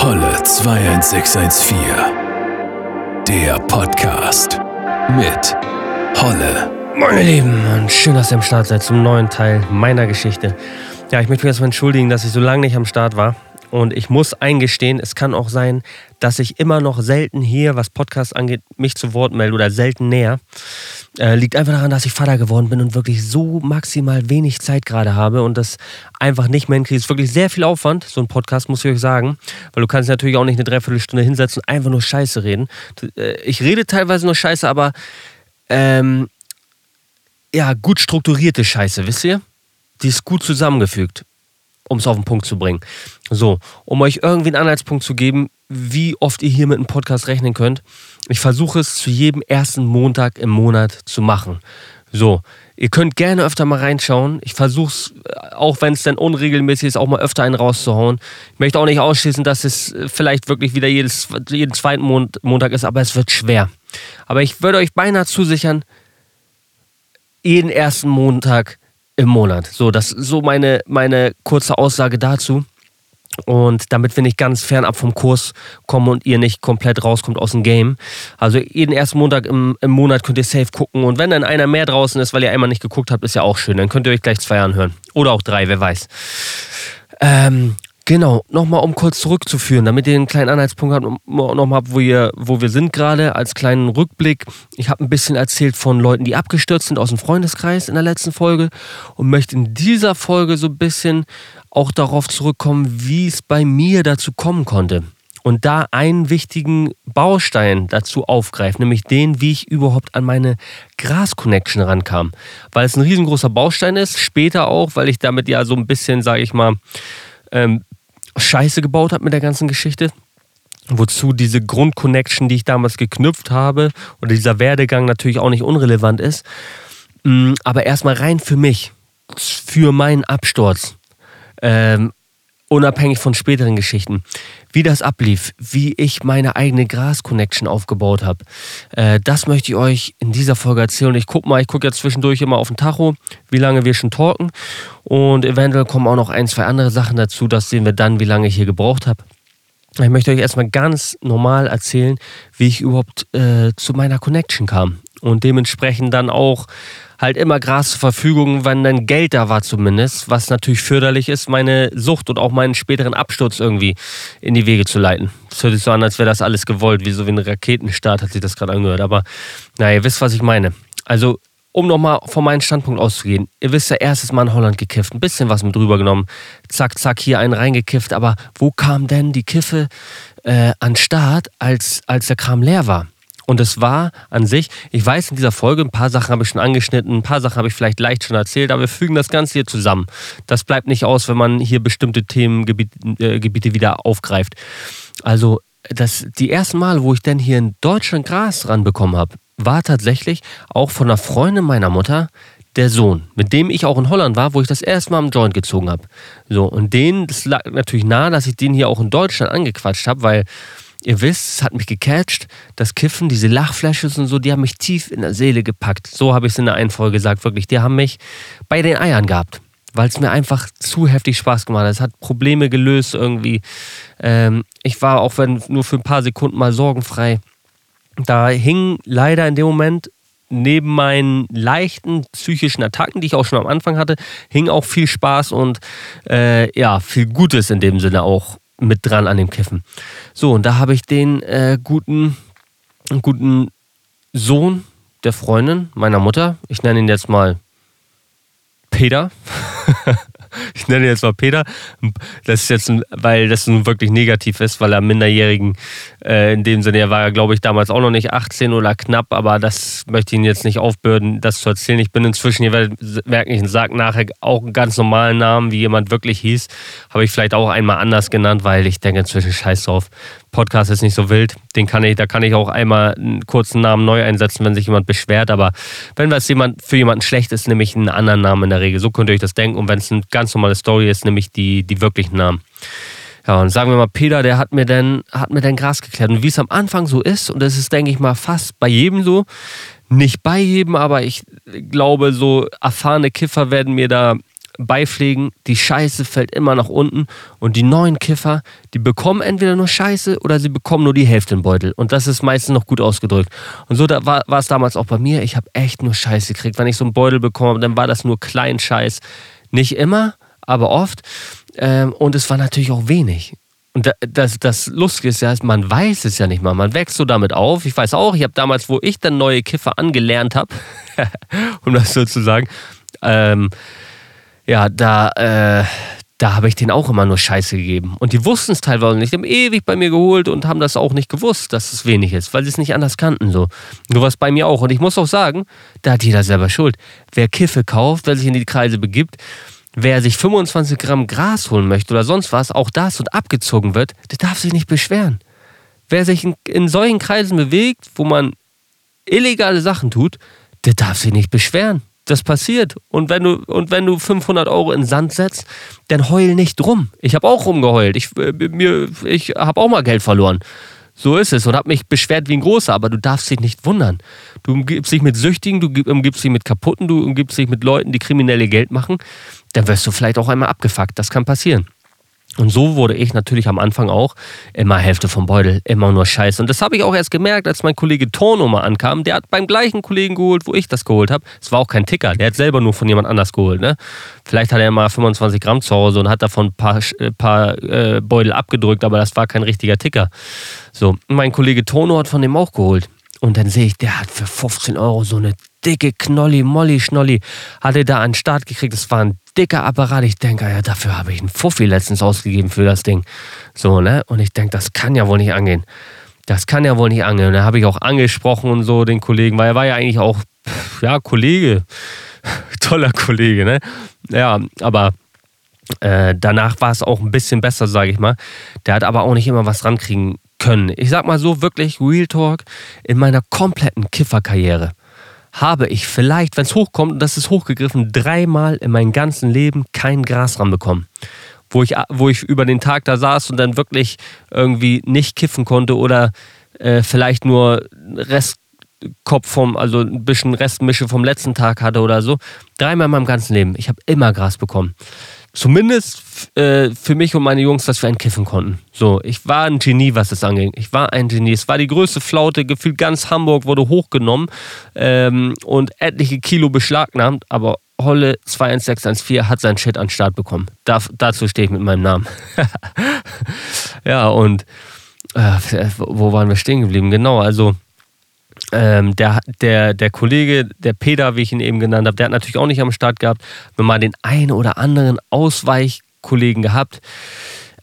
Holle 21614. Der Podcast mit Holle. Meine Lieben, und schön, dass ihr am Start seid zum neuen Teil meiner Geschichte. Ja, ich möchte mich erstmal entschuldigen, dass ich so lange nicht am Start war. Und ich muss eingestehen, es kann auch sein, dass ich immer noch selten hier, was Podcasts angeht, mich zu Wort melde oder selten näher. Äh, liegt einfach daran, dass ich Vater geworden bin und wirklich so maximal wenig Zeit gerade habe und das einfach nicht mehr hinkriege. Es ist wirklich sehr viel Aufwand, so ein Podcast, muss ich euch sagen. Weil du kannst natürlich auch nicht eine Dreiviertelstunde hinsetzen und einfach nur Scheiße reden. Äh, ich rede teilweise nur Scheiße, aber ähm, ja, gut strukturierte Scheiße, wisst ihr? Die ist gut zusammengefügt um es auf den Punkt zu bringen. So, um euch irgendwie einen Anhaltspunkt zu geben, wie oft ihr hier mit einem Podcast rechnen könnt. Ich versuche es zu jedem ersten Montag im Monat zu machen. So, ihr könnt gerne öfter mal reinschauen. Ich versuche es, äh, auch wenn es dann unregelmäßig ist, auch mal öfter einen rauszuhauen. Ich möchte auch nicht ausschließen, dass es äh, vielleicht wirklich wieder jedes, jeden zweiten Montag ist, aber es wird schwer. Aber ich würde euch beinahe zusichern, jeden ersten Montag im Monat. So, das ist so meine, meine kurze Aussage dazu. Und damit wir nicht ganz fernab vom Kurs kommen und ihr nicht komplett rauskommt aus dem Game. Also jeden ersten Montag im, im Monat könnt ihr safe gucken. Und wenn dann einer mehr draußen ist, weil ihr einmal nicht geguckt habt, ist ja auch schön. Dann könnt ihr euch gleich zwei anhören. Oder auch drei, wer weiß. Ähm, Genau, nochmal um kurz zurückzuführen, damit ihr einen kleinen Anhaltspunkt habt, nochmal wo, ihr, wo wir sind gerade, als kleinen Rückblick. Ich habe ein bisschen erzählt von Leuten, die abgestürzt sind aus dem Freundeskreis in der letzten Folge und möchte in dieser Folge so ein bisschen auch darauf zurückkommen, wie es bei mir dazu kommen konnte. Und da einen wichtigen Baustein dazu aufgreift, nämlich den, wie ich überhaupt an meine Gras-Connection rankam. Weil es ein riesengroßer Baustein ist, später auch, weil ich damit ja so ein bisschen, sage ich mal, ähm, Scheiße gebaut habe mit der ganzen Geschichte. Wozu diese Grundconnection, die ich damals geknüpft habe, oder dieser Werdegang natürlich auch nicht unrelevant ist. Mm, aber erstmal rein für mich, für meinen Absturz. Ähm, unabhängig von späteren Geschichten, wie das ablief, wie ich meine eigene Gras-Connection aufgebaut habe. Äh, das möchte ich euch in dieser Folge erzählen. Ich gucke mal, ich gucke jetzt zwischendurch immer auf den Tacho, wie lange wir schon talken. Und eventuell kommen auch noch ein, zwei andere Sachen dazu. Das sehen wir dann, wie lange ich hier gebraucht habe. Ich möchte euch erstmal ganz normal erzählen, wie ich überhaupt äh, zu meiner Connection kam. Und dementsprechend dann auch halt immer Gras zur Verfügung, wenn dann Geld da war zumindest, was natürlich förderlich ist, meine Sucht und auch meinen späteren Absturz irgendwie in die Wege zu leiten. Das hört sich so an, als wäre das alles gewollt, wie so wie ein Raketenstart hat sich das gerade angehört. Aber naja, ihr wisst, was ich meine. Also um nochmal von meinem Standpunkt auszugehen, ihr wisst ja, erstes Mal in Holland gekifft, ein bisschen was mit drüber genommen, zack, zack, hier einen reingekifft, aber wo kam denn die Kiffe äh, an Start, als, als der Kram leer war? Und es war an sich, ich weiß in dieser Folge, ein paar Sachen habe ich schon angeschnitten, ein paar Sachen habe ich vielleicht leicht schon erzählt, aber wir fügen das Ganze hier zusammen. Das bleibt nicht aus, wenn man hier bestimmte Themengebiete äh, wieder aufgreift. Also das, die ersten Mal, wo ich denn hier in Deutschland Gras ranbekommen habe, war tatsächlich auch von einer Freundin meiner Mutter der Sohn, mit dem ich auch in Holland war, wo ich das erste Mal am Joint gezogen habe. So, und den, das lag natürlich nahe, dass ich den hier auch in Deutschland angequatscht habe, weil Ihr wisst, es hat mich gecatcht. Das Kiffen, diese Lachflashes und so, die haben mich tief in der Seele gepackt. So habe ich es in der einen Folge gesagt, wirklich. Die haben mich bei den Eiern gehabt, weil es mir einfach zu heftig Spaß gemacht hat. Es hat Probleme gelöst irgendwie. Ähm, ich war auch wenn nur für ein paar Sekunden mal sorgenfrei. Da hing leider in dem Moment neben meinen leichten psychischen Attacken, die ich auch schon am Anfang hatte, hing auch viel Spaß und äh, ja, viel Gutes in dem Sinne auch mit dran an dem Kiffen. So, und da habe ich den äh, guten, guten Sohn der Freundin meiner Mutter, ich nenne ihn jetzt mal Peter. ich nenne ihn jetzt mal Peter. Das ist jetzt, weil das nun wirklich negativ ist, weil er Minderjährigen, äh, in dem Sinne, er war, glaube ich, damals auch noch nicht 18 oder knapp, aber das möchte ich Ihnen jetzt nicht aufbürden, das zu erzählen. Ich bin inzwischen, ihr werdet merken, ich sage nachher auch einen ganz normalen Namen, wie jemand wirklich hieß. Habe ich vielleicht auch einmal anders genannt, weil ich denke inzwischen scheiß drauf. Podcast ist nicht so wild. Den kann ich, da kann ich auch einmal einen kurzen Namen neu einsetzen, wenn sich jemand beschwert. Aber wenn was jemand, für jemanden schlecht ist, nehme ich einen anderen Namen in der Regel. So könnt ihr euch das denken. Und wenn es eine ganz normale Story ist, nehme ich die, die wirklichen Namen. Ja, und sagen wir mal, Peter, der hat mir dann, hat mir dann Gras geklärt. Und wie es am Anfang so ist, und das ist, denke ich mal, fast bei jedem so, nicht bei jedem, aber ich glaube, so erfahrene Kiffer werden mir da beipflegen, die Scheiße fällt immer nach unten und die neuen Kiffer, die bekommen entweder nur Scheiße oder sie bekommen nur die Hälfte im Beutel. Und das ist meistens noch gut ausgedrückt. Und so da war, war es damals auch bei mir. Ich habe echt nur Scheiße gekriegt. Wenn ich so einen Beutel bekomme, dann war das nur klein Scheiß. Nicht immer, aber oft. Ähm, und es war natürlich auch wenig. Und das, das Lustige ist ja, man weiß es ja nicht mal. Man wächst so damit auf. Ich weiß auch, ich habe damals, wo ich dann neue Kiffer angelernt habe, um das so zu sagen, ähm, ja, da, äh, da habe ich denen auch immer nur Scheiße gegeben. Und die wussten es teilweise nicht. Die haben ewig bei mir geholt und haben das auch nicht gewusst, dass es wenig ist, weil sie es nicht anders kannten. So. Nur was bei mir auch. Und ich muss auch sagen, da hat jeder selber Schuld. Wer Kiffe kauft, wer sich in die Kreise begibt, wer sich 25 Gramm Gras holen möchte oder sonst was, auch das und abgezogen wird, der darf sich nicht beschweren. Wer sich in, in solchen Kreisen bewegt, wo man illegale Sachen tut, der darf sich nicht beschweren. Das passiert. Und wenn du, und wenn du 500 Euro in Sand setzt, dann heul nicht rum. Ich habe auch rumgeheult. Ich, äh, ich habe auch mal Geld verloren. So ist es und habe mich beschwert wie ein Großer, aber du darfst dich nicht wundern. Du umgibst dich mit Süchtigen, du umgibst dich mit Kaputten, du umgibst dich mit Leuten, die kriminelle Geld machen. Dann wirst du vielleicht auch einmal abgefuckt. Das kann passieren. Und so wurde ich natürlich am Anfang auch immer Hälfte vom Beutel, immer nur Scheiße. Und das habe ich auch erst gemerkt, als mein Kollege Torno mal ankam. Der hat beim gleichen Kollegen geholt, wo ich das geholt habe. Es war auch kein Ticker, der hat selber nur von jemand anders geholt. Ne? Vielleicht hat er mal 25 Gramm zu Hause und hat davon ein paar, äh, paar äh, Beutel abgedrückt, aber das war kein richtiger Ticker. So, mein Kollege Torno hat von dem auch geholt. Und dann sehe ich, der hat für 15 Euro so eine dicke Knolli, Molly, Schnolli, hatte da einen Start gekriegt. Das war ein dicker Apparat. Ich denke, ja, dafür habe ich einen Fuffi letztens ausgegeben für das Ding. So, ne? Und ich denke, das kann ja wohl nicht angehen. Das kann ja wohl nicht angehen. Und da habe ich auch angesprochen und so den Kollegen, weil er war ja eigentlich auch, ja, Kollege. Toller Kollege, ne? Ja, aber äh, danach war es auch ein bisschen besser, sage ich mal. Der hat aber auch nicht immer was rankriegen können. Ich sag mal so, wirklich, Real Talk, in meiner kompletten Kifferkarriere habe ich vielleicht, wenn es hochkommt, und das ist hochgegriffen, dreimal in meinem ganzen Leben kein Gras ranbekommen. Wo ich, wo ich über den Tag da saß und dann wirklich irgendwie nicht kiffen konnte oder äh, vielleicht nur Restkopf vom, also ein bisschen Restmische vom letzten Tag hatte oder so. Dreimal in meinem ganzen Leben. Ich habe immer Gras bekommen zumindest äh, für mich und meine Jungs, dass wir entkiffen konnten. So, ich war ein Genie, was das anging. Ich war ein Genie. Es war die größte Flaute, gefühlt ganz Hamburg wurde hochgenommen ähm, und etliche Kilo beschlagnahmt, aber Holle 21614 hat sein Shit an den Start bekommen. Da, dazu stehe ich mit meinem Namen. ja, und äh, wo waren wir stehen geblieben? Genau, also ähm, der, der, der Kollege, der Peter, wie ich ihn eben genannt habe, der hat natürlich auch nicht am Start gehabt. Haben mal den einen oder anderen Ausweichkollegen gehabt.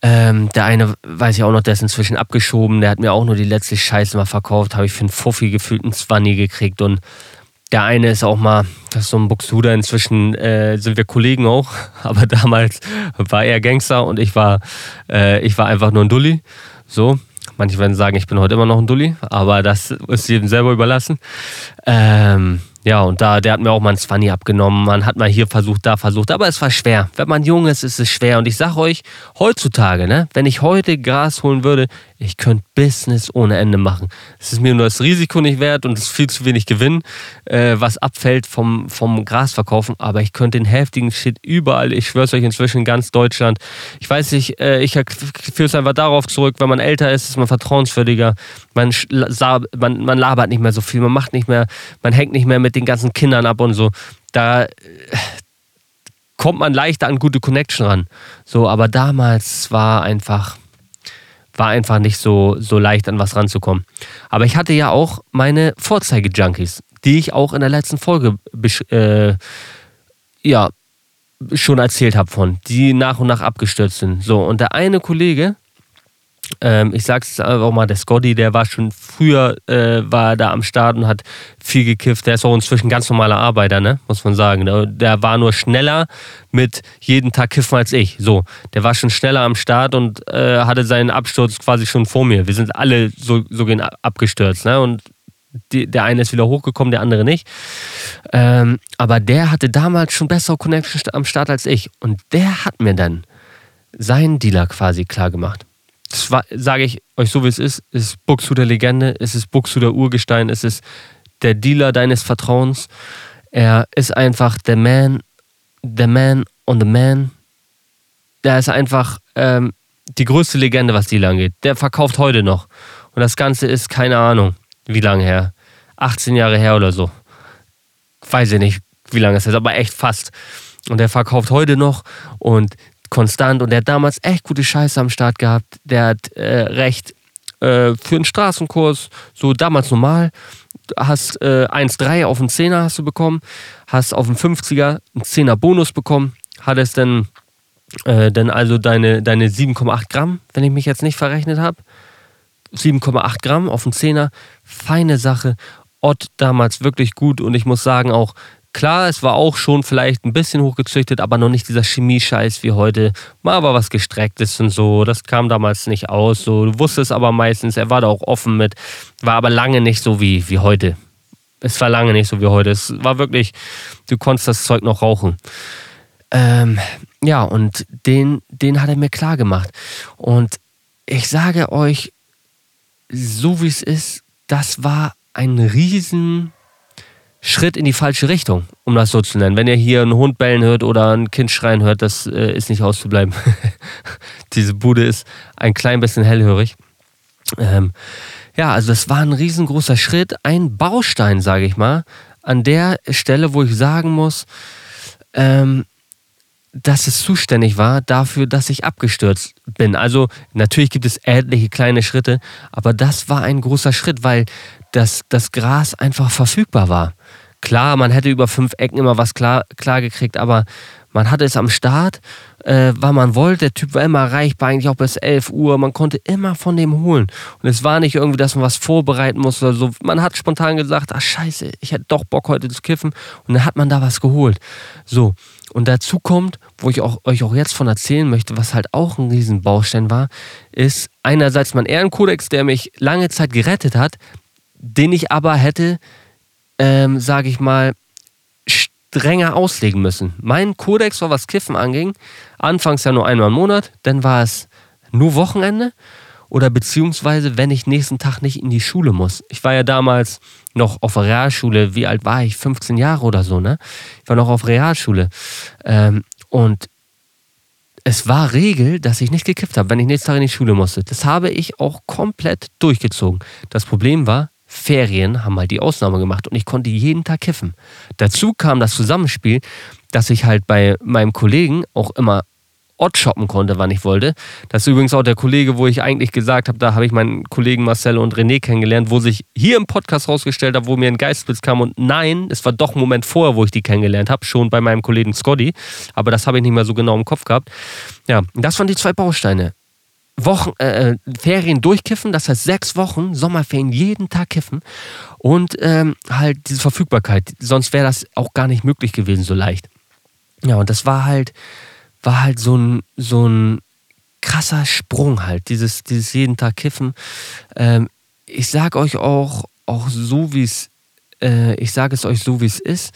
Ähm, der eine, weiß ich auch noch, der ist inzwischen abgeschoben. Der hat mir auch nur die letzte Scheiße mal verkauft. Habe ich für einen Fuffi gefühlt einen Zwanni gekriegt. Und der eine ist auch mal, das ist so ein Buxuder. Inzwischen äh, sind wir Kollegen auch. Aber damals war er Gangster und ich war, äh, ich war einfach nur ein Dulli. So. Manche werden sagen, ich bin heute immer noch ein Dulli, aber das ist jedem selber überlassen. Ähm, ja, und da, der hat mir auch mal ein Zwanni abgenommen. Man hat mal hier versucht, da versucht, aber es war schwer. Wenn man jung ist, ist es schwer. Und ich sag euch, heutzutage, ne, wenn ich heute Gras holen würde, ich könnte Business ohne Ende machen. Es ist mir nur das Risiko nicht wert und es ist viel zu wenig Gewinn, äh, was abfällt vom, vom Grasverkaufen. Aber ich könnte den heftigen Shit überall, ich schwör's euch inzwischen in ganz Deutschland. Ich weiß nicht, äh, ich führe es einfach darauf zurück, wenn man älter ist, ist man vertrauenswürdiger. Man, man, man labert nicht mehr so viel, man macht nicht mehr, man hängt nicht mehr mit den ganzen Kindern ab und so. Da, äh, kommt man leichter an gute Connection ran. So, aber damals war einfach war einfach nicht so, so leicht an was ranzukommen. Aber ich hatte ja auch meine Vorzeige-Junkies, die ich auch in der letzten Folge äh, ja, schon erzählt habe von, die nach und nach abgestürzt sind. So, und der eine Kollege, ähm, ich sag's einfach mal, der Scotty, der war schon früher, äh, war da am Start und hat viel gekifft. Der ist auch inzwischen ganz normaler Arbeiter, ne? muss man sagen. Der, der, war nur schneller mit jeden Tag kiffen als ich. So, der war schon schneller am Start und äh, hatte seinen Absturz quasi schon vor mir. Wir sind alle so, so gehen abgestürzt, ne? Und die, der eine ist wieder hochgekommen, der andere nicht. Ähm, aber der hatte damals schon bessere Connection am Start als ich. Und der hat mir dann seinen Dealer quasi klar gemacht das sage ich euch so, wie es ist, es ist Buxhuder Legende, es ist Buxhuder Urgestein, es ist der Dealer deines Vertrauens. Er ist einfach der Man, der Man on the Man, der ist einfach ähm, die größte Legende, was die angeht. Der verkauft heute noch. Und das Ganze ist, keine Ahnung, wie lange her. 18 Jahre her oder so. Weiß ich nicht, wie lange es ist, aber echt fast. Und der verkauft heute noch und konstant. Und der hat damals echt gute Scheiße am Start gehabt. Der hat äh, recht äh, für einen Straßenkurs, so damals normal, hast äh, 1,3 auf den 10er hast du bekommen, hast auf den 50er einen 10er Bonus bekommen, hattest dann, äh, dann also deine, deine 7,8 Gramm, wenn ich mich jetzt nicht verrechnet habe. 7,8 Gramm auf den 10er, feine Sache. Ott damals wirklich gut und ich muss sagen auch Klar, es war auch schon vielleicht ein bisschen hochgezüchtet, aber noch nicht dieser Chemie-Scheiß wie heute. Mal aber was gestrecktes und so. Das kam damals nicht aus. So, du wusstest aber meistens, er war da auch offen mit. War aber lange nicht so wie, wie heute. Es war lange nicht so wie heute. Es war wirklich, du konntest das Zeug noch rauchen. Ähm, ja, und den, den hat er mir klar gemacht. Und ich sage euch, so wie es ist, das war ein riesen Schritt in die falsche Richtung, um das so zu nennen. Wenn ihr hier einen Hund bellen hört oder ein Kind schreien hört, das äh, ist nicht auszubleiben. Diese Bude ist ein klein bisschen hellhörig. Ähm, ja, also das war ein riesengroßer Schritt, ein Baustein, sage ich mal, an der Stelle, wo ich sagen muss, ähm, dass es zuständig war dafür, dass ich abgestürzt bin. Also natürlich gibt es etliche kleine Schritte, aber das war ein großer Schritt, weil das, das Gras einfach verfügbar war. Klar, man hätte über fünf Ecken immer was klar, klar gekriegt, aber man hatte es am Start, äh, wann man wollte. Der Typ war immer erreichbar, eigentlich auch bis 11 Uhr. Man konnte immer von dem holen. Und es war nicht irgendwie, dass man was vorbereiten musste oder so. Man hat spontan gesagt, ach scheiße, ich hätte doch Bock heute zu kiffen. Und dann hat man da was geholt. So, und dazu kommt, wo ich auch, euch auch jetzt von erzählen möchte, was halt auch ein Riesenbaustein war, ist einerseits mein Ehrenkodex, der mich lange Zeit gerettet hat, den ich aber hätte, ähm, sage ich mal, strenger auslegen müssen. Mein Kodex war, was Kiffen anging, anfangs ja nur einmal im Monat, dann war es nur Wochenende oder beziehungsweise, wenn ich nächsten Tag nicht in die Schule muss. Ich war ja damals noch auf Realschule, wie alt war ich? 15 Jahre oder so, ne? Ich war noch auf Realschule. Ähm, und es war Regel, dass ich nicht gekifft habe, wenn ich nächsten Tag in die Schule musste. Das habe ich auch komplett durchgezogen. Das Problem war, Ferien haben halt die Ausnahme gemacht und ich konnte jeden Tag kiffen. Dazu kam das Zusammenspiel, dass ich halt bei meinem Kollegen auch immer Ott shoppen konnte, wann ich wollte. Das ist übrigens auch der Kollege, wo ich eigentlich gesagt habe, da habe ich meinen Kollegen Marcel und René kennengelernt, wo sich hier im Podcast rausgestellt hat, wo mir ein Geistblitz kam und nein, es war doch ein Moment vorher, wo ich die kennengelernt habe, schon bei meinem Kollegen Scotty, aber das habe ich nicht mehr so genau im Kopf gehabt. Ja, das waren die zwei Bausteine. Wochen, äh, äh, Ferien durchkiffen, das heißt sechs Wochen, Sommerferien, jeden Tag kiffen und ähm, halt diese Verfügbarkeit. Sonst wäre das auch gar nicht möglich gewesen, so leicht. Ja, und das war halt, war halt so ein, so ein krasser Sprung halt, dieses, dieses jeden Tag kiffen. Ähm, ich sage euch auch, auch so wie es, äh, ich sage es euch so wie es ist.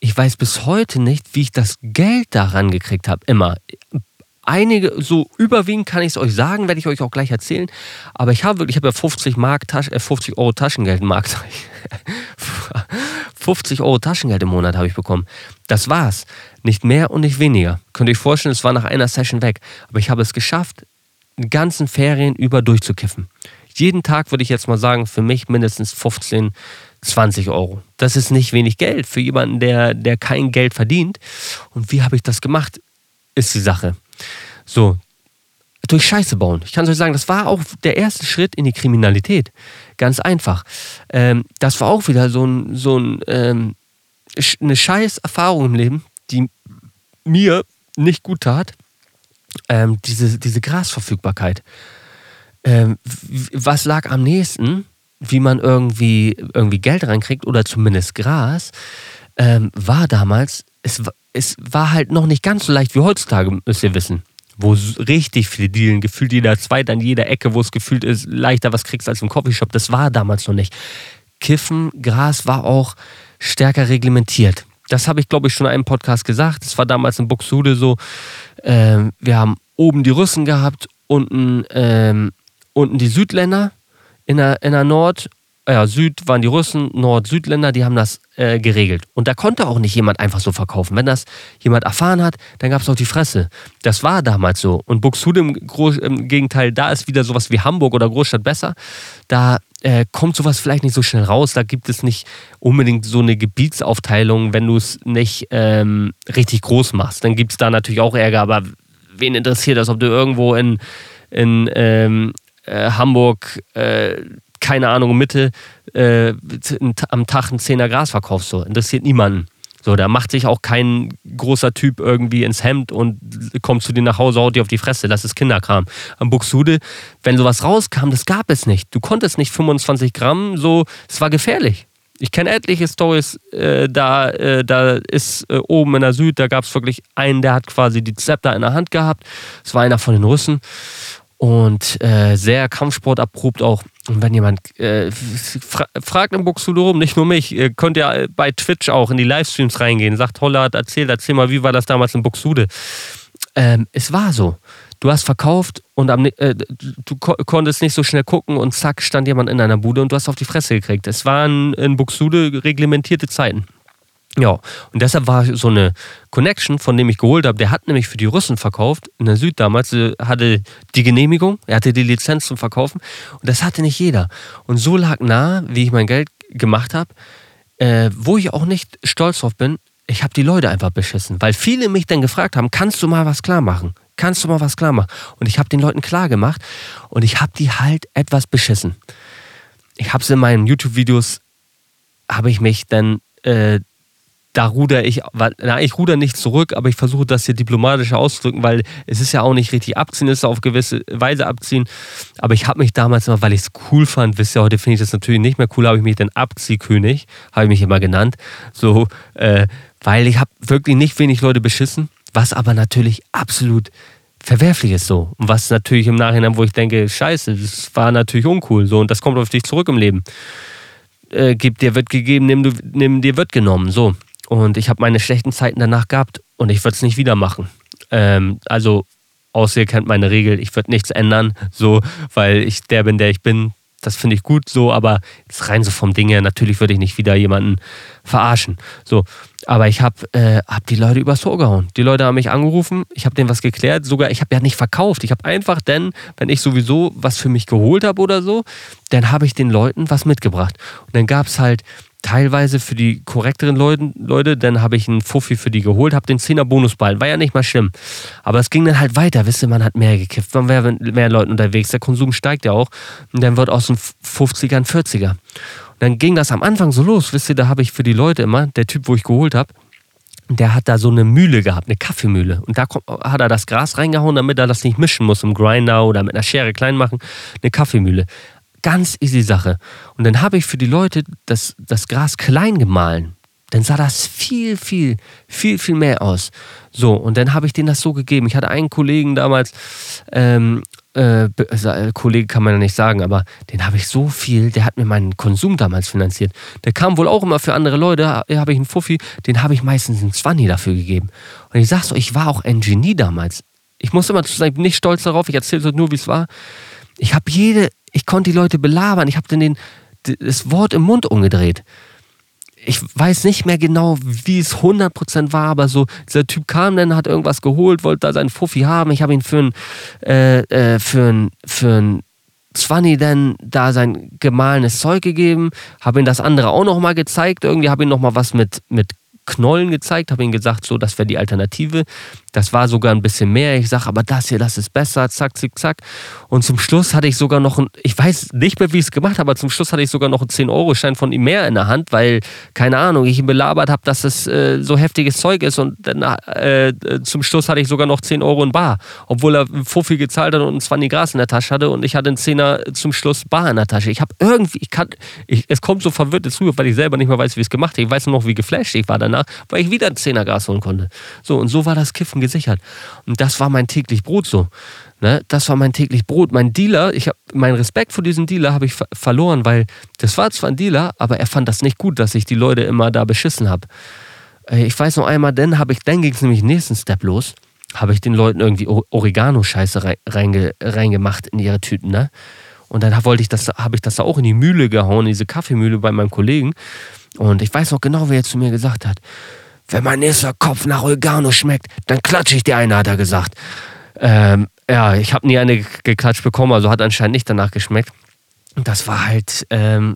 Ich weiß bis heute nicht, wie ich das Geld daran gekriegt habe. Immer einige, so überwiegend kann ich es euch sagen, werde ich euch auch gleich erzählen. Aber ich habe wirklich, ich habe ja 50 Mark, Tasch, äh, 50 Euro Taschengeld, Mark, 50 Euro Taschengeld im Monat habe ich bekommen. Das war's. Nicht mehr und nicht weniger. Könnt ihr euch vorstellen, es war nach einer Session weg. Aber ich habe es geschafft, die ganzen Ferien über durchzukiffen. Jeden Tag würde ich jetzt mal sagen, für mich mindestens 15, 20 Euro. Das ist nicht wenig Geld für jemanden, der, der kein Geld verdient. Und wie habe ich das gemacht, ist die Sache. So, durch Scheiße bauen. Ich kann es euch sagen, das war auch der erste Schritt in die Kriminalität. Ganz einfach. Ähm, das war auch wieder so, ein, so ein, ähm, eine scheiß Erfahrung im Leben, die mir nicht gut tat. Ähm, diese, diese Grasverfügbarkeit. Ähm, was lag am nächsten, wie man irgendwie, irgendwie Geld reinkriegt oder zumindest Gras, ähm, war damals, es, es war halt noch nicht ganz so leicht wie heutzutage, müsst ihr wissen wo richtig viele dealen, gefühlt jeder Zweite an jeder Ecke, wo es gefühlt ist, leichter was kriegst als im Coffeeshop. Das war damals noch nicht. Kiffen, Gras war auch stärker reglementiert. Das habe ich, glaube ich, schon in einem Podcast gesagt. Das war damals in Buxude so. Ähm, wir haben oben die Russen gehabt, unten, ähm, unten die Südländer in der, in der Nord, ja, Süd waren die Russen, Nord-Südländer, die haben das äh, geregelt. Und da konnte auch nicht jemand einfach so verkaufen. Wenn das jemand erfahren hat, dann gab es auch die Fresse. Das war damals so. Und Buxtehude im, im, Gegenteil, da ist wieder sowas wie Hamburg oder Großstadt besser. Da äh, kommt sowas vielleicht nicht so schnell raus. Da gibt es nicht unbedingt so eine Gebietsaufteilung, wenn du es nicht ähm, richtig groß machst. Dann gibt es da natürlich auch Ärger, aber wen interessiert das, ob du irgendwo in, in ähm, äh, Hamburg äh, keine Ahnung, Mitte äh, am Tag ein Zehner Gras verkaufst. So. Interessiert niemanden. So, da macht sich auch kein großer Typ irgendwie ins Hemd und kommt zu dir nach Hause, haut dir auf die Fresse. Das ist Kinderkram. Am Buxude, wenn sowas rauskam, das gab es nicht. Du konntest nicht 25 Gramm, so, es war gefährlich. Ich kenne etliche Stories, äh, da, äh, da ist äh, oben in der Süd, da gab es wirklich einen, der hat quasi die Zepter in der Hand gehabt. Es war einer von den Russen und äh, sehr Kampfsport erprobt auch. Und wenn jemand äh, fra fragt im Buxtehude rum, nicht nur mich, ihr könnt ja bei Twitch auch in die Livestreams reingehen, sagt Hollert, erzähl, erzähl mal, wie war das damals in Buxtehude? Ähm, es war so. Du hast verkauft und am, äh, du ko konntest nicht so schnell gucken und zack stand jemand in einer Bude und du hast auf die Fresse gekriegt. Es waren in Buxtehude reglementierte Zeiten. Ja, und deshalb war so eine Connection, von dem ich geholt habe, der hat nämlich für die Russen verkauft, in der Süd damals, äh, hatte die Genehmigung, er hatte die Lizenz zum Verkaufen und das hatte nicht jeder. Und so lag nah, wie ich mein Geld gemacht habe, äh, wo ich auch nicht stolz drauf bin, ich habe die Leute einfach beschissen, weil viele mich dann gefragt haben, kannst du mal was klar machen? Kannst du mal was klar machen? Und ich habe den Leuten klar gemacht und ich habe die halt etwas beschissen. Ich habe es in meinen YouTube-Videos, habe ich mich dann äh, da ruder ich, na, ich ruder nicht zurück, aber ich versuche das hier diplomatisch auszudrücken, weil es ist ja auch nicht richtig abziehen, es ist auf gewisse Weise abziehen. Aber ich habe mich damals immer, weil ich es cool fand, wisst ihr, heute finde ich das natürlich nicht mehr cool, habe ich mich den Abziehkönig, habe ich mich immer genannt, so, äh, weil ich habe wirklich nicht wenig Leute beschissen, was aber natürlich absolut verwerflich ist so. Und was natürlich im Nachhinein, wo ich denke, scheiße, das war natürlich uncool, so, und das kommt auf dich zurück im Leben. Äh, gib dir wird gegeben, nimm, du, nimm dir wird genommen, so. Und ich habe meine schlechten Zeiten danach gehabt und ich würde es nicht wieder machen. Ähm, also, ihr kennt meine Regel, ich würde nichts ändern, so, weil ich der bin, der ich bin. Das finde ich gut so, aber jetzt rein so vom Ding her, natürlich würde ich nicht wieder jemanden verarschen. So, aber ich habe äh, hab die Leute übers Ohr gehauen. Die Leute haben mich angerufen, ich habe denen was geklärt, sogar ich habe ja nicht verkauft. Ich habe einfach denn, wenn ich sowieso was für mich geholt habe oder so, dann habe ich den Leuten was mitgebracht. Und dann gab es halt teilweise für die korrekteren Leute, Leute dann habe ich einen Fuffi für die geholt, habe den 10er Bonusball, war ja nicht mal schlimm. Aber es ging dann halt weiter, wisst ihr, man hat mehr gekifft, man wäre mit mehr Leuten unterwegs, der Konsum steigt ja auch und dann wird aus dem 50er ein 40er. Und dann ging das am Anfang so los, wisst ihr, da habe ich für die Leute immer, der Typ, wo ich geholt habe, der hat da so eine Mühle gehabt, eine Kaffeemühle. Und da hat er das Gras reingehauen, damit er das nicht mischen muss im Grinder oder mit einer Schere klein machen. Eine Kaffeemühle ganz easy Sache. Und dann habe ich für die Leute das, das Gras klein gemahlen. Dann sah das viel, viel, viel, viel mehr aus. So, und dann habe ich denen das so gegeben. Ich hatte einen Kollegen damals, ähm, äh, also, äh, Kollege kann man ja nicht sagen, aber den habe ich so viel, der hat mir meinen Konsum damals finanziert. Der kam wohl auch immer für andere Leute, habe ich einen Fuffi, den habe ich meistens einen Zwanni dafür gegeben. Und ich sag so, ich war auch ein Genie damals. Ich muss immer sagen, ich bin nicht stolz darauf, ich erzähle so nur, wie es war. Ich habe jede ich konnte die Leute belabern. Ich habe den das Wort im Mund umgedreht. Ich weiß nicht mehr genau, wie es 100% war, aber so, dieser Typ kam dann, hat irgendwas geholt, wollte da seinen Fuffi haben. Ich habe ihn für ein, äh, äh, für für ein 20 dann da sein gemahlenes Zeug gegeben, habe ihm das andere auch nochmal gezeigt. Irgendwie habe ich nochmal was mit, mit Knollen gezeigt, habe ihm gesagt, so, das wäre die Alternative. Das war sogar ein bisschen mehr. Ich sage, aber das hier, das ist besser, zack, zack, zack. Und zum Schluss hatte ich sogar noch ein, ich weiß nicht mehr, wie ich es gemacht habe, aber zum Schluss hatte ich sogar noch einen 10-Euro-Schein von ihm mehr in der Hand, weil, keine Ahnung, ich ihn belabert habe, dass es äh, so heftiges Zeug ist. Und dann, äh, zum Schluss hatte ich sogar noch 10 Euro in Bar, obwohl er Fuffi gezahlt hat und ein 20 Gras in der Tasche hatte und ich hatte einen Zehner zum Schluss Bar in der Tasche. Ich habe irgendwie, ich kann, ich, es kommt so verwirrt dazu, weil ich selber nicht mehr weiß, wie ich es gemacht habe. Ich weiß nur noch, wie geflasht ich war danach, weil ich wieder ein Zehner Gras holen konnte. So, und so war das Kiffen gesichert. Und das war mein täglich Brot so. Ne? Das war mein täglich Brot. Mein Dealer, ich habe meinen Respekt vor diesem Dealer habe ich ver verloren, weil das war zwar ein Dealer, aber er fand das nicht gut, dass ich die Leute immer da beschissen habe. Äh, ich weiß noch einmal, dann habe ich, dann ging es nämlich nächsten Step los, habe ich den Leuten irgendwie Oregano-Scheiße reingemacht in ihre Tüten, ne? Und dann wollte ich das, habe ich das da auch in die Mühle gehauen, diese Kaffeemühle bei meinem Kollegen. Und ich weiß noch genau, wer jetzt zu mir gesagt hat, wenn mein nächster Kopf nach Oregano schmeckt, dann klatsche ich dir eine, hat er gesagt. Ähm, ja, ich habe nie eine geklatscht bekommen, also hat anscheinend nicht danach geschmeckt. Und das war halt, ähm,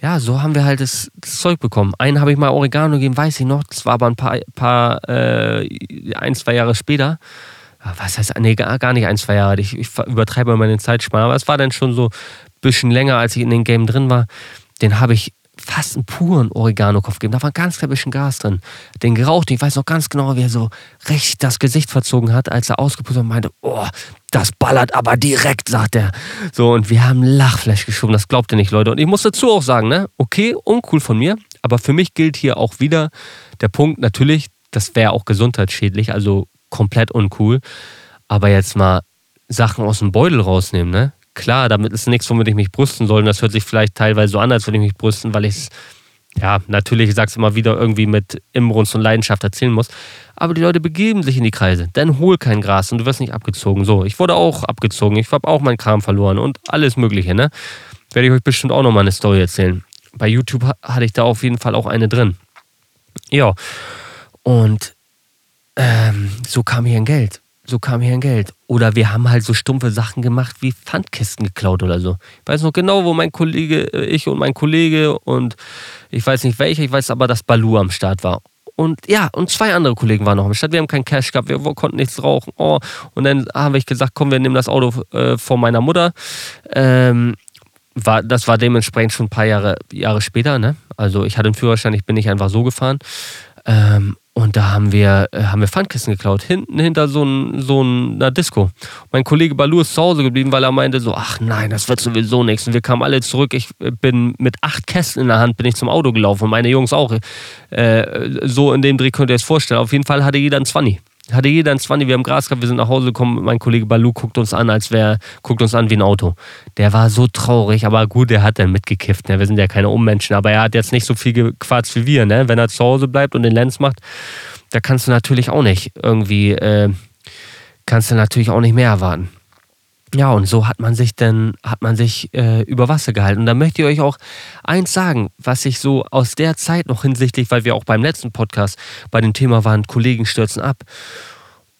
ja, so haben wir halt das, das Zeug bekommen. Einen habe ich mal Oregano gegeben, weiß ich noch. Das war aber ein paar, paar äh, ein, zwei Jahre später. Was heißt, nee, gar nicht ein, zwei Jahre. Ich, ich übertreibe mal meine Zeitspanne. Aber es war dann schon so ein bisschen länger, als ich in dem Game drin war. Den habe ich fast einen puren Oregano-Kopf gegeben. Da war ein ganz klein bisschen Gas drin. Den geraucht, ich weiß noch ganz genau, wie er so richtig das Gesicht verzogen hat, als er ausgepustet und meinte, oh, das ballert aber direkt, sagt er. So, und wir haben Lachfleisch geschoben, das glaubt ihr nicht, Leute. Und ich muss dazu auch sagen, ne, okay, uncool von mir, aber für mich gilt hier auch wieder der Punkt, natürlich, das wäre auch gesundheitsschädlich, also komplett uncool. Aber jetzt mal Sachen aus dem Beutel rausnehmen, ne? Klar, damit ist nichts, womit ich mich brüsten soll. Und das hört sich vielleicht teilweise so an, als würde ich mich brüsten, weil ich es, ja, natürlich, ich sage es immer wieder, irgendwie mit Imbrunst und Leidenschaft erzählen muss. Aber die Leute begeben sich in die Kreise. Dann hol kein Gras und du wirst nicht abgezogen. So, ich wurde auch abgezogen. Ich habe auch meinen Kram verloren und alles Mögliche, ne? Werde ich euch bestimmt auch nochmal eine Story erzählen. Bei YouTube hatte ich da auf jeden Fall auch eine drin. Ja. Und ähm, so kam hier ein Geld so kam hier ein Geld. Oder wir haben halt so stumpfe Sachen gemacht wie Pfandkisten geklaut oder so. Ich weiß noch genau, wo mein Kollege, äh, ich und mein Kollege und ich weiß nicht welcher, ich weiß aber, dass Balu am Start war. Und ja, und zwei andere Kollegen waren noch am Start. Wir haben keinen Cash gehabt, wir konnten nichts rauchen. Oh. Und dann habe ich gesagt, komm, wir nehmen das Auto äh, von meiner Mutter. Ähm, war, das war dementsprechend schon ein paar Jahre, Jahre später. Ne? Also ich hatte einen Führerschein, ich bin nicht einfach so gefahren. Ähm, und da haben wir, äh, haben wir Pfandkissen geklaut, hinten hinter so, ein, so einer Disco. Mein Kollege Balu ist zu Hause geblieben, weil er meinte so, ach nein, das wird sowieso nichts. Und wir kamen alle zurück. Ich äh, bin mit acht Kästen in der Hand bin ich zum Auto gelaufen und meine Jungs auch. Äh, so in dem Dreh könnt ihr es vorstellen. Auf jeden Fall hatte jeder ein 20 hatte jeder ein 20, wir haben Gras gehabt, wir sind nach Hause gekommen, mein Kollege Balu guckt uns an, als wäre, guckt uns an wie ein Auto. Der war so traurig, aber gut, der hat dann mitgekifft, ne? wir sind ja keine Ummenschen, aber er hat jetzt nicht so viel gequatscht wie wir, ne? wenn er zu Hause bleibt und den Lenz macht, da kannst du natürlich auch nicht irgendwie, äh, kannst du natürlich auch nicht mehr erwarten. Ja, und so hat man sich dann, hat man sich äh, über Wasser gehalten. Und da möchte ich euch auch eins sagen, was ich so aus der Zeit noch hinsichtlich, weil wir auch beim letzten Podcast bei dem Thema waren, Kollegen stürzen ab.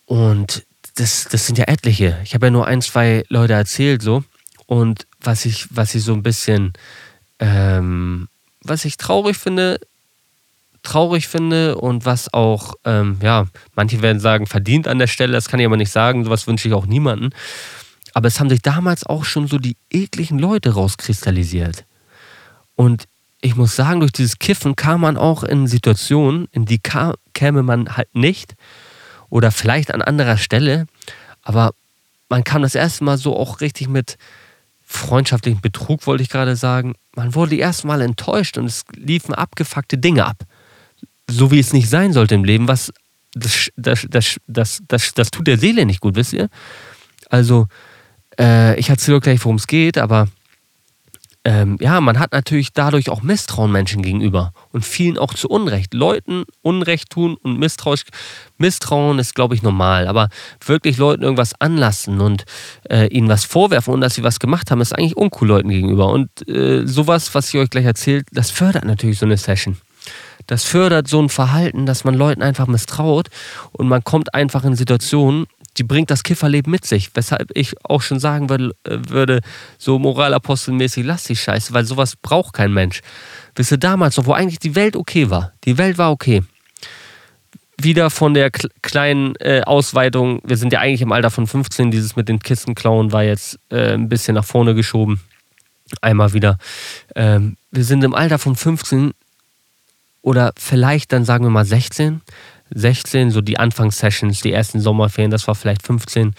Und das, das sind ja etliche. Ich habe ja nur ein, zwei Leute erzählt so. Und was ich, was ich so ein bisschen, ähm, was ich traurig finde, traurig finde und was auch, ähm, ja, manche werden sagen, verdient an der Stelle, das kann ich aber nicht sagen, sowas wünsche ich auch niemanden. Aber es haben sich damals auch schon so die ekligen Leute rauskristallisiert. Und ich muss sagen, durch dieses Kiffen kam man auch in Situationen, in die kam, käme man halt nicht. Oder vielleicht an anderer Stelle. Aber man kam das erste Mal so auch richtig mit freundschaftlichem Betrug, wollte ich gerade sagen. Man wurde die erste Mal enttäuscht und es liefen abgefuckte Dinge ab. So wie es nicht sein sollte im Leben, was das, das, das, das, das, das tut der Seele nicht gut, wisst ihr? Also, äh, ich erzähle gleich, worum es geht, aber ähm, ja, man hat natürlich dadurch auch Misstrauen Menschen gegenüber und vielen auch zu Unrecht. Leuten Unrecht tun und misstrauisch, Misstrauen ist, glaube ich, normal, aber wirklich Leuten irgendwas anlassen und äh, ihnen was vorwerfen und dass sie was gemacht haben, ist eigentlich uncool Leuten gegenüber. Und äh, sowas, was ich euch gleich erzählt, das fördert natürlich so eine Session. Das fördert so ein Verhalten, dass man Leuten einfach misstraut und man kommt einfach in Situationen, die bringt das Kifferleben mit sich. Weshalb ich auch schon sagen würde, äh, würde so moralapostelmäßig, lass die Scheiße, weil sowas braucht kein Mensch. Wisst ihr, damals noch, wo eigentlich die Welt okay war. Die Welt war okay. Wieder von der kleinen äh, Ausweitung, wir sind ja eigentlich im Alter von 15, dieses mit den Kisten klauen war jetzt äh, ein bisschen nach vorne geschoben. Einmal wieder. Ähm, wir sind im Alter von 15 oder vielleicht dann sagen wir mal 16 16, so die Anfangssessions, die ersten Sommerferien, das war vielleicht 15,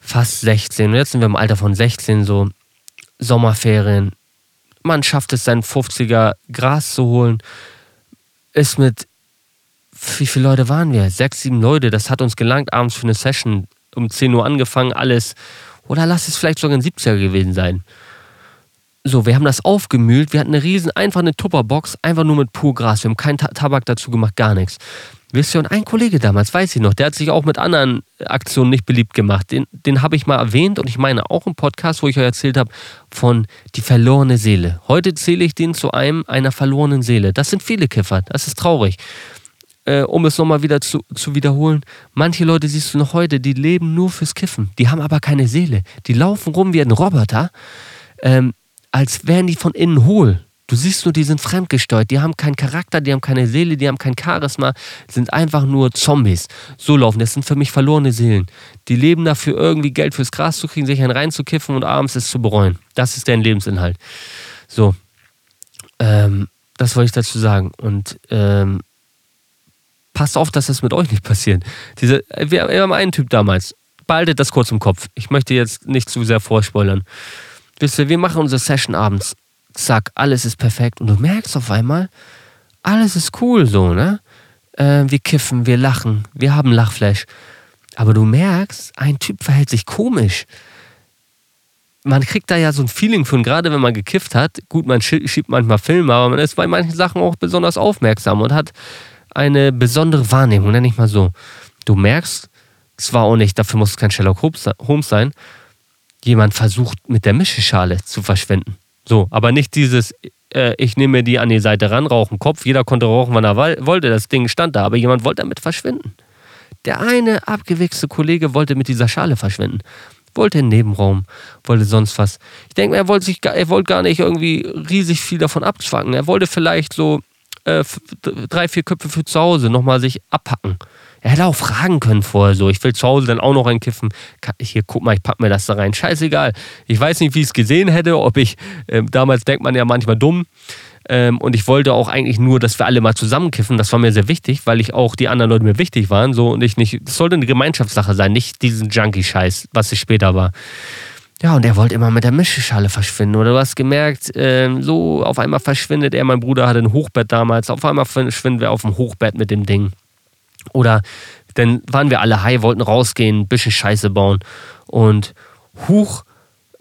fast 16. Und jetzt sind wir im Alter von 16, so Sommerferien. Man schafft es, sein 50er Gras zu holen. Ist mit, wie viele Leute waren wir? Sechs, sieben Leute. Das hat uns gelangt abends für eine Session. Um 10 Uhr angefangen, alles. Oder lass es vielleicht sogar ein 70er gewesen sein. So, wir haben das aufgemühlt. Wir hatten eine riesen, einfach eine Tupperbox, einfach nur mit pur Gras. Wir haben keinen Tabak dazu gemacht, gar nichts. Wisst ihr, und ein Kollege damals, weiß ich noch, der hat sich auch mit anderen Aktionen nicht beliebt gemacht. Den, den habe ich mal erwähnt und ich meine auch im Podcast, wo ich euch erzählt habe, von die verlorene Seele. Heute zähle ich den zu einem einer verlorenen Seele. Das sind viele Kiffer, das ist traurig. Äh, um es nochmal wieder zu, zu wiederholen, manche Leute siehst du noch heute, die leben nur fürs Kiffen. Die haben aber keine Seele. Die laufen rum wie ein Roboter, ähm, als wären die von innen hohl. Du siehst nur, die sind fremdgesteuert, die haben keinen Charakter, die haben keine Seele, die haben kein Charisma, sind einfach nur Zombies. So laufen, das sind für mich verlorene Seelen. Die leben dafür, irgendwie Geld fürs Gras zu kriegen, sich einen reinzukiffen und abends es zu bereuen. Das ist deren Lebensinhalt. So, ähm, das wollte ich dazu sagen. Und ähm, passt auf, dass das mit euch nicht passiert. Diese, wir, haben einen Typ damals, behaltet das kurz im Kopf. Ich möchte jetzt nicht zu sehr vorspoilern. Wisst ihr, wir machen unsere Session abends zack, alles ist perfekt. Und du merkst auf einmal, alles ist cool so, ne? Äh, wir kiffen, wir lachen, wir haben Lachflash. Aber du merkst, ein Typ verhält sich komisch. Man kriegt da ja so ein Feeling von, gerade wenn man gekifft hat. Gut, man schiebt manchmal Filme, aber man ist bei manchen Sachen auch besonders aufmerksam und hat eine besondere Wahrnehmung, nenne ich mal so. Du merkst, zwar auch nicht, dafür muss es kein Sherlock Holmes sein, jemand versucht mit der Mischeschale zu verschwinden. So, aber nicht dieses, äh, ich nehme die an die Seite ran, rauchen Kopf, jeder konnte rauchen, wann er wollte, das Ding stand da, aber jemand wollte damit verschwinden. Der eine abgewichste Kollege wollte mit dieser Schale verschwinden. Wollte in den Nebenraum, wollte sonst was. Ich denke, er wollte sich, er wollte gar nicht irgendwie riesig viel davon abzwacken. Er wollte vielleicht so äh, drei, vier Köpfe für zu Hause nochmal sich abpacken. Er hätte auch fragen können vorher so, ich will zu Hause dann auch noch einkiffen. Hier, guck mal, ich pack mir das da rein. Scheißegal. Ich weiß nicht, wie ich es gesehen hätte, ob ich, äh, damals denkt man ja manchmal dumm. Ähm, und ich wollte auch eigentlich nur, dass wir alle mal zusammenkiffen. Das war mir sehr wichtig, weil ich auch die anderen Leute mir wichtig waren. So und ich nicht, das sollte eine Gemeinschaftssache sein, nicht diesen Junkie-Scheiß, was es später war. Ja, und er wollte immer mit der Mischeschale verschwinden. Oder du hast gemerkt, äh, so auf einmal verschwindet er. Mein Bruder hatte ein Hochbett damals. Auf einmal verschwinden wir auf dem Hochbett mit dem Ding. Oder dann waren wir alle high, wollten rausgehen, ein bisschen Scheiße bauen. Und huch,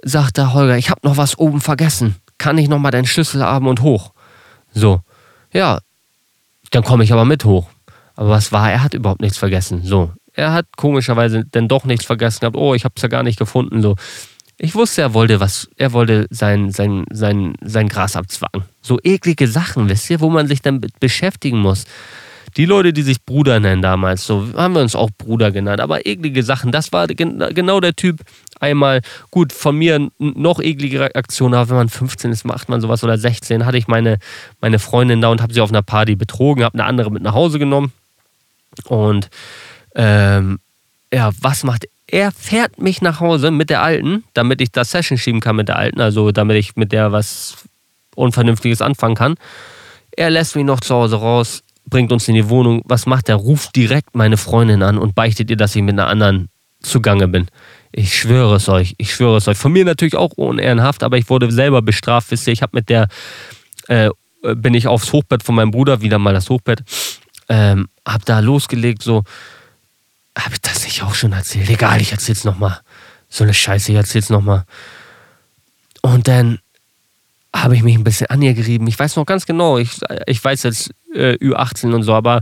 sagt der Holger, ich habe noch was oben vergessen. Kann ich noch mal deinen Schlüssel haben und hoch? So, ja, dann komme ich aber mit hoch. Aber was war? Er hat überhaupt nichts vergessen. So, er hat komischerweise dann doch nichts vergessen gehabt. Oh, ich habe es ja gar nicht gefunden. So, ich wusste, er wollte was, er wollte sein, sein, sein, sein Gras abzwacken. So eklige Sachen, wisst ihr, wo man sich dann beschäftigen muss. Die Leute, die sich Bruder nennen damals, so haben wir uns auch Bruder genannt, aber eklige Sachen, das war genau der Typ. Einmal, gut, von mir noch eklige Aktionen, aber wenn man 15 ist, macht man sowas oder 16, hatte ich meine, meine Freundin da und habe sie auf einer Party betrogen, habe eine andere mit nach Hause genommen. Und ähm, ja, was macht er? fährt mich nach Hause mit der Alten, damit ich das Session schieben kann mit der Alten, also damit ich mit der was Unvernünftiges anfangen kann. Er lässt mich noch zu Hause raus, bringt uns in die Wohnung. Was macht er? Ruft direkt meine Freundin an und beichtet ihr, dass ich mit einer anderen zugange bin. Ich schwöre es euch, ich schwöre es euch. Von mir natürlich auch unehrenhaft, aber ich wurde selber bestraft. Wisst ihr, ich habe mit der, äh, bin ich aufs Hochbett von meinem Bruder, wieder mal das Hochbett, ähm, hab da losgelegt, so. Habe ich das nicht auch schon erzählt? Egal, ich erzähl's nochmal. So eine Scheiße, ich erzähl's nochmal. Und dann habe ich mich ein bisschen an ihr gerieben. Ich weiß noch ganz genau, ich, ich weiß jetzt äh, Ü18 und so, aber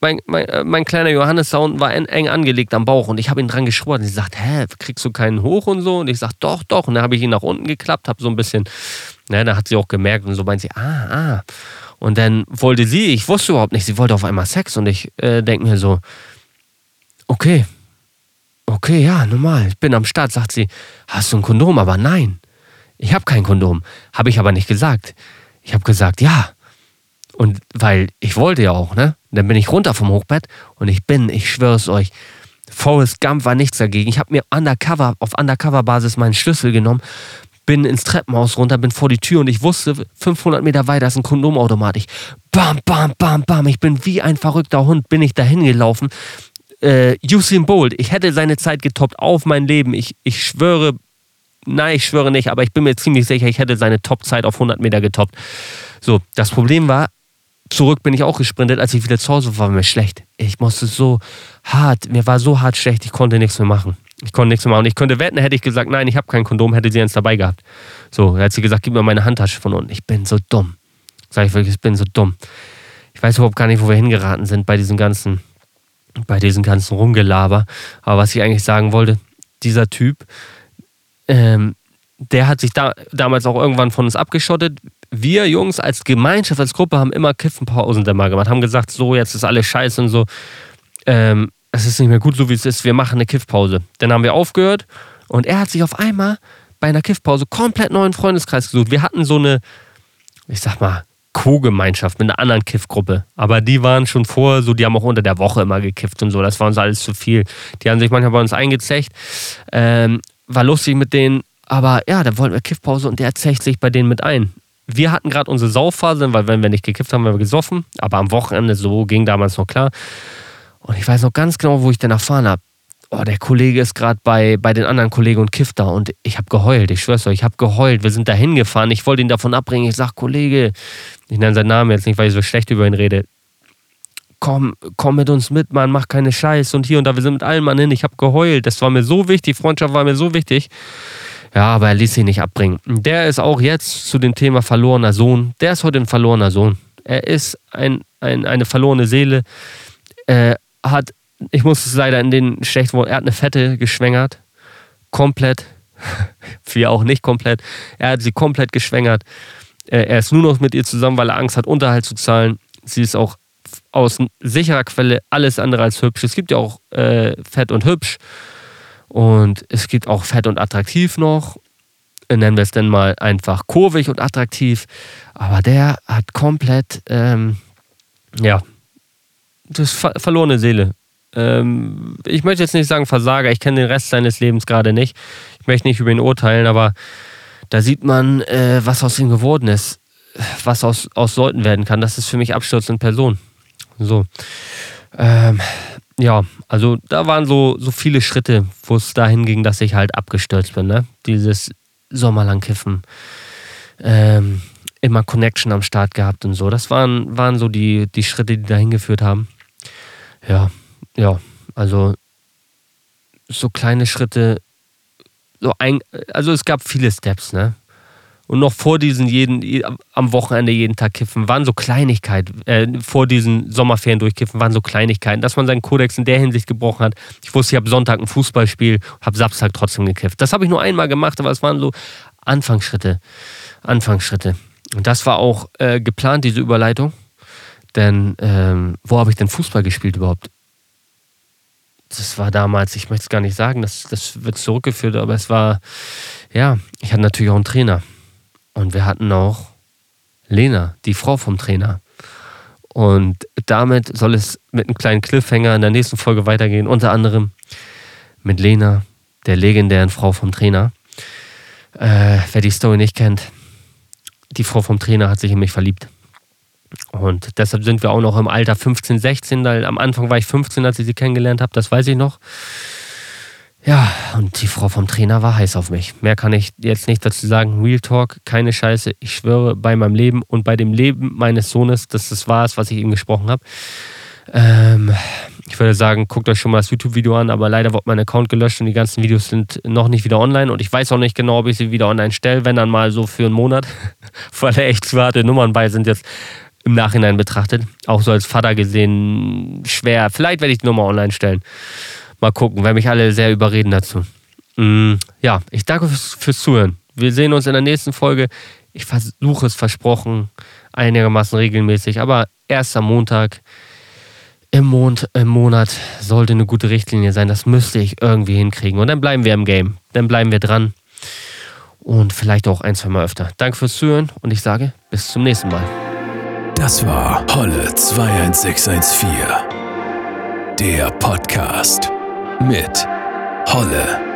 mein, mein, äh, mein kleiner Johannes da unten war en, eng angelegt am Bauch und ich habe ihn dran geschrubert und sie sagt, hä, kriegst du keinen hoch und so? Und ich sag, doch, doch. Und dann habe ich ihn nach unten geklappt, habe so ein bisschen, ne, da hat sie auch gemerkt und so meint sie, ah, ah. Und dann wollte sie, ich wusste überhaupt nicht, sie wollte auf einmal Sex und ich äh, denke mir so, okay, okay, ja, normal, ich bin am Start, sagt sie, hast du ein Kondom? Aber nein, ich habe kein Kondom. Habe ich aber nicht gesagt. Ich habe gesagt, ja. Und weil ich wollte ja auch, ne? Dann bin ich runter vom Hochbett und ich bin, ich schwöre es euch, Forrest Gump war nichts dagegen. Ich habe mir undercover, auf Undercover-Basis meinen Schlüssel genommen, bin ins Treppenhaus runter, bin vor die Tür und ich wusste, 500 Meter weiter ist ein Kondomautomat. Ich bam, bam, bam, bam. Ich bin wie ein verrückter Hund, bin ich dahin gelaufen. Äh, Usain Bolt, ich hätte seine Zeit getoppt auf mein Leben. Ich, ich schwöre, nein, ich schwöre nicht, aber ich bin mir ziemlich sicher, ich hätte seine Topzeit auf 100 Meter getoppt. So, das Problem war, zurück bin ich auch gesprintet, als ich wieder zu Hause war, war mir schlecht. Ich musste so hart, mir war so hart schlecht, ich konnte nichts mehr machen. Ich konnte nichts mehr machen. Ich könnte wetten, hätte ich gesagt, nein, ich habe kein Kondom, hätte sie eins dabei gehabt. So, hat sie gesagt, gib mir meine Handtasche von unten. Ich bin so dumm. Sag ich wirklich, ich bin so dumm. ich weiß überhaupt gar nicht, wo wir hingeraten sind bei diesem ganzen, bei diesem ganzen Rumgelaber. Aber was ich eigentlich sagen wollte, dieser Typ, ähm, der hat sich da, damals auch irgendwann von uns abgeschottet. Wir Jungs als Gemeinschaft, als Gruppe haben immer Kiffenpausen dann gemacht, haben gesagt, so, jetzt ist alles scheiße und so. Ähm, es ist nicht mehr gut, so wie es ist, wir machen eine Kiffpause. Dann haben wir aufgehört und er hat sich auf einmal bei einer Kiffpause komplett neuen Freundeskreis gesucht. Wir hatten so eine, ich sag mal, Co-Gemeinschaft mit einer anderen Kiffgruppe. Aber die waren schon vorher so, die haben auch unter der Woche immer gekifft und so. Das war uns alles zu viel. Die haben sich manchmal bei uns eingezecht. Ähm, war lustig mit denen, aber ja, da wollten wir Kiffpause und der zecht sich bei denen mit ein. Wir hatten gerade unsere Saufphase, weil wenn wir nicht gekifft haben, haben wir gesoffen. Aber am Wochenende so ging damals noch klar. Und ich weiß noch ganz genau, wo ich dann erfahren habe. Oh, der Kollege ist gerade bei, bei den anderen Kollegen und kifft da. Und ich habe geheult. Ich schwör's euch, ich habe geheult. Wir sind da hingefahren. Ich wollte ihn davon abbringen. Ich sag, Kollege, ich nenne seinen Namen jetzt nicht, weil ich so schlecht über ihn rede. Komm, komm mit uns mit, Mann, mach keine Scheiß. Und hier und da, wir sind mit allen Mann hin. Ich habe geheult. Das war mir so wichtig. Freundschaft war mir so wichtig. Ja, aber er ließ sich nicht abbringen. Der ist auch jetzt zu dem Thema verlorener Sohn. Der ist heute ein verlorener Sohn. Er ist ein, ein, eine verlorene Seele. Äh, hat, ich muss es leider in den schlechten Worten, er hat eine Fette geschwängert. Komplett. Wir auch nicht komplett. Er hat sie komplett geschwängert. Er ist nur noch mit ihr zusammen, weil er Angst hat, Unterhalt zu zahlen. Sie ist auch aus sicherer Quelle alles andere als hübsch. Es gibt ja auch äh, fett und hübsch. Und es gibt auch fett und attraktiv noch. Nennen wir es denn mal einfach kurvig und attraktiv. Aber der hat komplett, ähm, ja, das ver verlorene Seele. Ähm, ich möchte jetzt nicht sagen Versager, ich kenne den Rest seines Lebens gerade nicht. Ich möchte nicht über ihn urteilen, aber da sieht man, äh, was aus ihm geworden ist, was aus, aus Leuten werden kann. Das ist für mich Absturz in Person. So. Ähm, ja, also da waren so, so viele Schritte, wo es dahin ging, dass ich halt abgestürzt bin. Ne? Dieses Sommerlang kiffen. Ähm, immer Connection am Start gehabt und so. Das waren, waren so die, die Schritte, die dahin geführt haben. Ja, ja, also so kleine Schritte, so ein, also es gab viele Steps, ne? Und noch vor diesen jeden, am Wochenende jeden Tag kiffen, waren so Kleinigkeiten, äh, vor diesen Sommerferien durchkiffen, waren so Kleinigkeiten, dass man seinen Kodex in der Hinsicht gebrochen hat. Ich wusste, ich habe Sonntag ein Fußballspiel, habe Samstag trotzdem gekifft. Das habe ich nur einmal gemacht, aber es waren so Anfangsschritte. Anfangsschritte. Und das war auch äh, geplant, diese Überleitung. Denn ähm, wo habe ich denn Fußball gespielt überhaupt? Das war damals, ich möchte es gar nicht sagen, das, das wird zurückgeführt, aber es war, ja, ich hatte natürlich auch einen Trainer. Und wir hatten auch Lena, die Frau vom Trainer. Und damit soll es mit einem kleinen Cliffhanger in der nächsten Folge weitergehen, unter anderem mit Lena, der legendären Frau vom Trainer. Äh, wer die Story nicht kennt, die Frau vom Trainer hat sich in mich verliebt. Und deshalb sind wir auch noch im Alter 15, 16. Weil am Anfang war ich 15, als ich sie kennengelernt habe, das weiß ich noch. Ja, und die Frau vom Trainer war heiß auf mich. Mehr kann ich jetzt nicht dazu sagen. Real Talk, keine Scheiße. Ich schwöre bei meinem Leben und bei dem Leben meines Sohnes, dass das war es, was ich ihm gesprochen habe. Ähm, ich würde sagen, guckt euch schon mal das YouTube-Video an, aber leider wurde mein Account gelöscht und die ganzen Videos sind noch nicht wieder online und ich weiß auch nicht genau, ob ich sie wieder online stelle, wenn dann mal so für einen Monat, weil echt zu harte Nummern bei sind jetzt im Nachhinein betrachtet. Auch so als Vater gesehen schwer. Vielleicht werde ich die Nummer online stellen. Mal gucken, werden mich alle sehr überreden dazu. Mm, ja, ich danke fürs, fürs Zuhören. Wir sehen uns in der nächsten Folge. Ich versuche es versprochen, einigermaßen regelmäßig, aber erst am Montag im, Mond, im Monat sollte eine gute Richtlinie sein. Das müsste ich irgendwie hinkriegen. Und dann bleiben wir im Game. Dann bleiben wir dran. Und vielleicht auch ein, zwei Mal öfter. Danke fürs Zuhören und ich sage bis zum nächsten Mal. Das war Holle 21614. Der Podcast mit Holle.